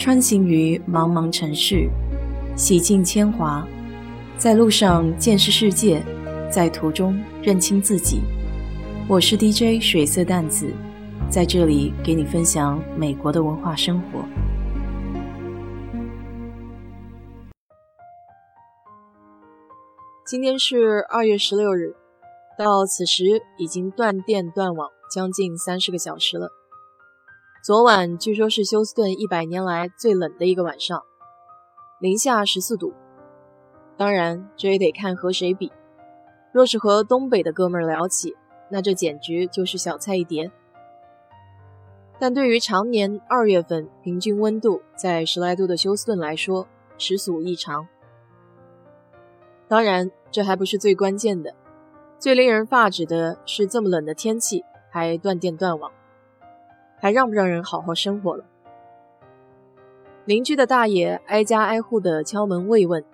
穿行于茫茫城市，洗尽铅华，在路上见识世界，在途中认清自己。我是 DJ 水色淡子，在这里给你分享美国的文化生活。今天是二月十六日，到此时已经断电断网将近三十个小时了。昨晚据说是休斯顿一百年来最冷的一个晚上，零下十四度。当然，这也得看和谁比。若是和东北的哥们儿聊起，那这简直就是小菜一碟。但对于常年二月份平均温度在十来度的休斯顿来说，实属异常。当然，这还不是最关键的，最令人发指的是这么冷的天气还断电断网。还让不让人好好生活了？邻居的大爷挨家挨户的敲门慰问，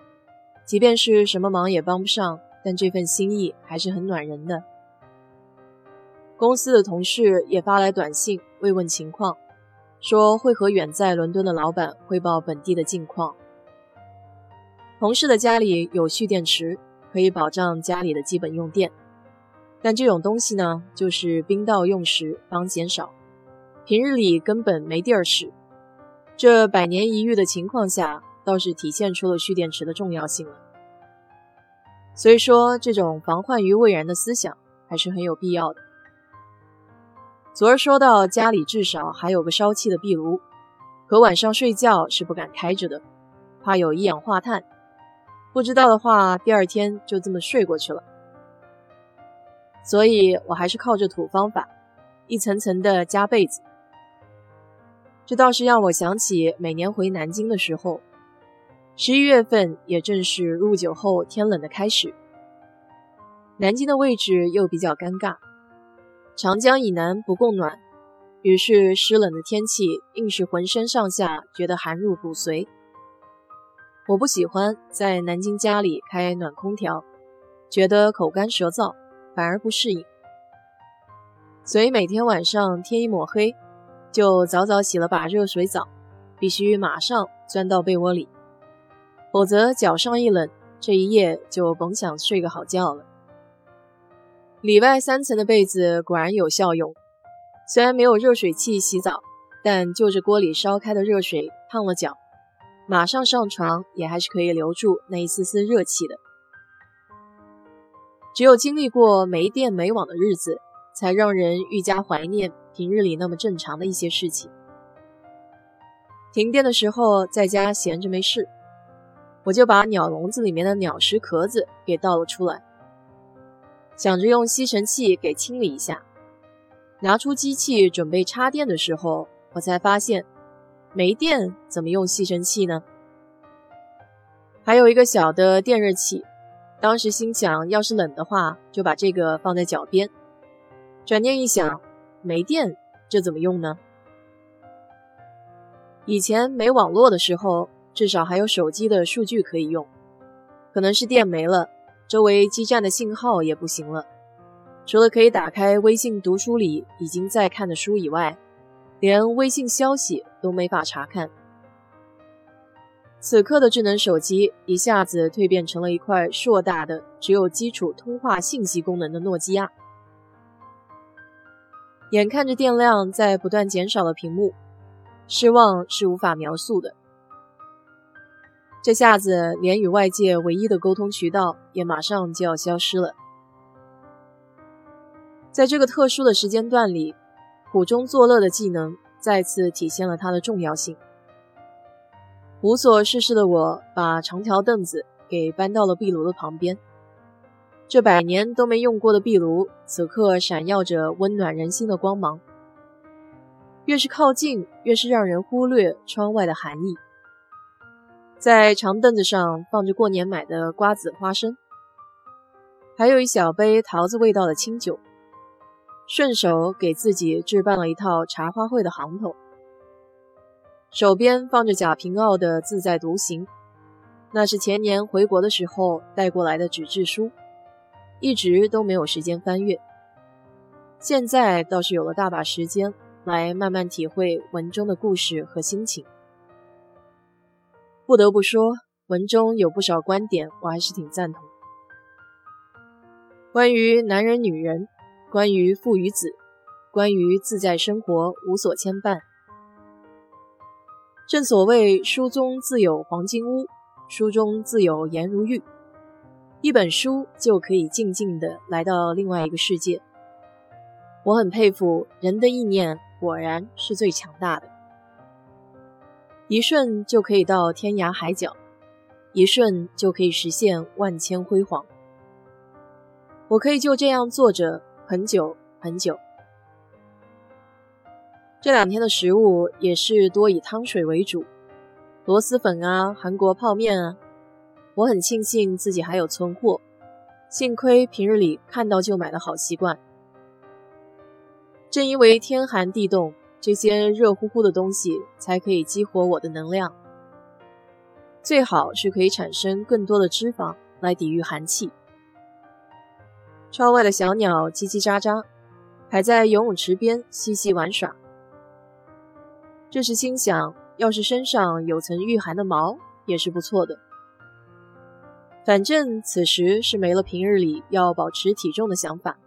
即便是什么忙也帮不上，但这份心意还是很暖人的。公司的同事也发来短信慰问情况，说会和远在伦敦的老板汇报本地的近况。同事的家里有蓄电池，可以保障家里的基本用电，但这种东西呢，就是兵到用时方减少。平日里根本没地儿使，这百年一遇的情况下，倒是体现出了蓄电池的重要性了。所以说，这种防患于未然的思想还是很有必要的。昨儿说到家里至少还有个烧气的壁炉，可晚上睡觉是不敢开着的，怕有一氧化碳。不知道的话，第二天就这么睡过去了。所以我还是靠着土方法，一层层的加被子。这倒是让我想起每年回南京的时候，十一月份也正是入九后天冷的开始。南京的位置又比较尴尬，长江以南不供暖，于是湿冷的天气硬是浑身上下觉得寒入骨髓。我不喜欢在南京家里开暖空调，觉得口干舌燥，反而不适应。所以每天晚上天一抹黑。就早早洗了把热水澡，必须马上钻到被窝里，否则脚上一冷，这一夜就甭想睡个好觉了。里外三层的被子果然有效用，虽然没有热水器洗澡，但就着锅里烧开的热水烫了脚，马上上床也还是可以留住那一丝丝热气的。只有经历过没电没网的日子，才让人愈加怀念。平日里那么正常的一些事情，停电的时候在家闲着没事，我就把鸟笼子里面的鸟食壳子给倒了出来，想着用吸尘器给清理一下。拿出机器准备插电的时候，我才发现没电，怎么用吸尘器呢？还有一个小的电热器，当时心想，要是冷的话，就把这个放在脚边。转念一想。没电，这怎么用呢？以前没网络的时候，至少还有手机的数据可以用。可能是电没了，周围基站的信号也不行了。除了可以打开微信读书里已经在看的书以外，连微信消息都没法查看。此刻的智能手机一下子蜕变成了一块硕大的、只有基础通话信息功能的诺基亚。眼看着电量在不断减少的屏幕，失望是无法描述的。这下子，连与外界唯一的沟通渠道也马上就要消失了。在这个特殊的时间段里，苦中作乐的技能再次体现了它的重要性。无所事事的我，把长条凳子给搬到了壁炉的旁边。这百年都没用过的壁炉，此刻闪耀着温暖人心的光芒。越是靠近，越是让人忽略窗外的寒意。在长凳子上放着过年买的瓜子、花生，还有一小杯桃子味道的清酒。顺手给自己置办了一套茶花会的行头，手边放着贾平凹的《自在独行》，那是前年回国的时候带过来的纸质书。一直都没有时间翻阅，现在倒是有了大把时间来慢慢体会文中的故事和心情。不得不说，文中有不少观点我还是挺赞同。关于男人、女人，关于父与子，关于自在生活无所牵绊。正所谓书中自有黄金屋，书中自有颜如玉。一本书就可以静静的来到另外一个世界。我很佩服人的意念，果然是最强大的。一瞬就可以到天涯海角，一瞬就可以实现万千辉煌。我可以就这样坐着很久很久。这两天的食物也是多以汤水为主，螺蛳粉啊，韩国泡面啊。我很庆幸自己还有存货，幸亏平日里看到就买的好习惯。正因为天寒地冻。这些热乎乎的东西才可以激活我的能量，最好是可以产生更多的脂肪来抵御寒气。窗外的小鸟叽叽喳喳，还在游泳池边嬉戏玩耍。这时心想，要是身上有层御寒的毛也是不错的。反正此时是没了平日里要保持体重的想法。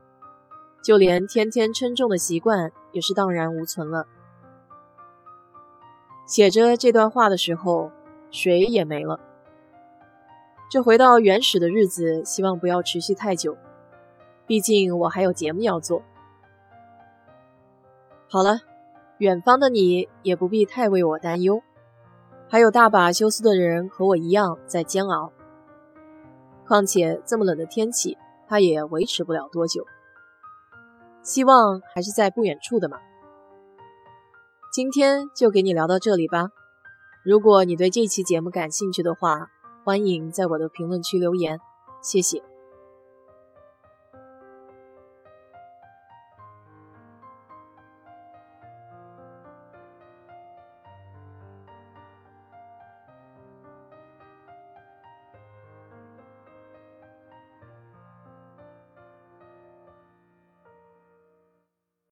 就连天天称重的习惯也是荡然无存了。写着这段话的时候，水也没了。这回到原始的日子，希望不要持续太久，毕竟我还有节目要做。好了，远方的你也不必太为我担忧，还有大把休斯的人和我一样在煎熬。况且这么冷的天气，它也维持不了多久。希望还是在不远处的嘛。今天就给你聊到这里吧。如果你对这期节目感兴趣的话，欢迎在我的评论区留言，谢谢。